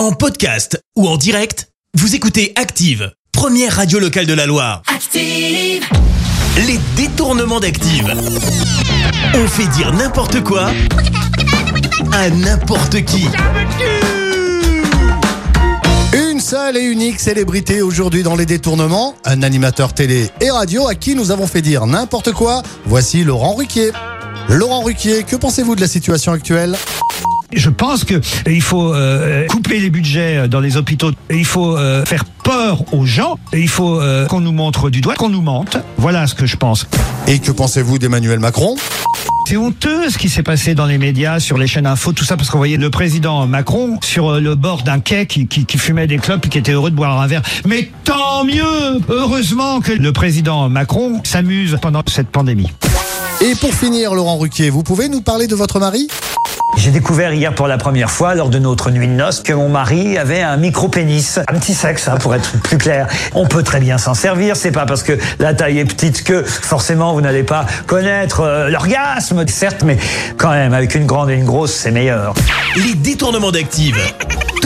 En podcast ou en direct, vous écoutez Active, première radio locale de la Loire. Active, Les détournements d'Active. On fait dire n'importe quoi à n'importe qui. Une seule et unique célébrité aujourd'hui dans les détournements, un animateur télé et radio à qui nous avons fait dire n'importe quoi. Voici Laurent Ruquier. Laurent Ruquier, que pensez-vous de la situation actuelle? Je pense que il faut euh, couper les budgets dans les hôpitaux. Il faut euh, faire peur aux gens. Il faut euh, qu'on nous montre du doigt, qu'on nous mente. Voilà ce que je pense. Et que pensez-vous d'Emmanuel Macron? C'est honteux ce qui s'est passé dans les médias, sur les chaînes info, tout ça, parce qu'on voyait le président Macron sur euh, le bord d'un quai qui, qui, qui fumait des clopes et qui était heureux de boire un verre. Mais tant mieux Heureusement que le président Macron s'amuse pendant cette pandémie. Et pour finir, Laurent Ruquier, vous pouvez nous parler de votre mari? J'ai découvert hier pour la première fois, lors de notre nuit de noces, que mon mari avait un micro-pénis. Un petit sexe, hein, pour être plus clair. On peut très bien s'en servir. C'est pas parce que la taille est petite que forcément vous n'allez pas connaître euh, l'orgasme, certes, mais quand même, avec une grande et une grosse, c'est meilleur. Les détournements d'Active.